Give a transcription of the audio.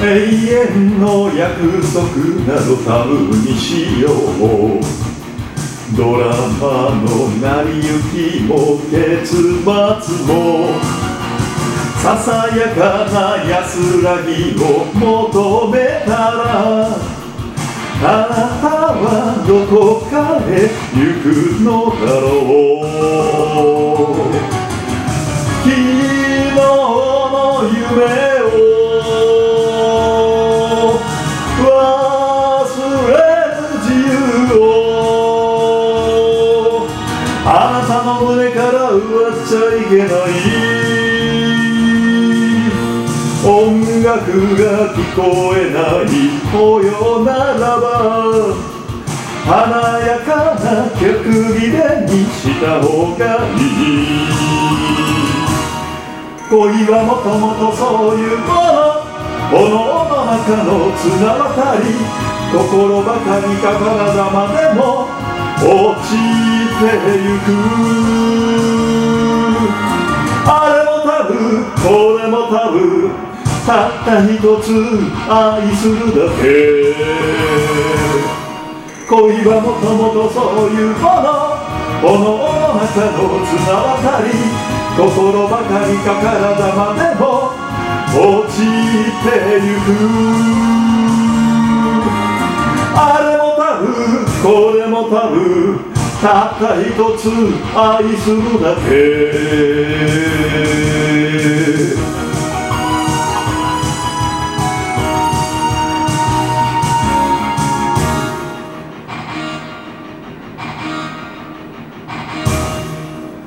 永遠の約束などタブーにしよう。ドラマの成り行きも結末も。ささやかな安らぎを求めたらあなたはどこかへ行くのだろう。昨日の夢あなたの胸から奪っちゃいけない音楽が聞こえないおよならば華やかな曲切れにした方がいい恋はもともとそういうもの炎の中の綱渡り心ばかりか体までも落ちてゆく。あれもタブーこれもタブーたった一つ愛するだけ。恋はもともとそういうもの。炎の中の綱渡り。心ばかりか体までも落ちてゆく。これもタブーたった一つ愛するだけ。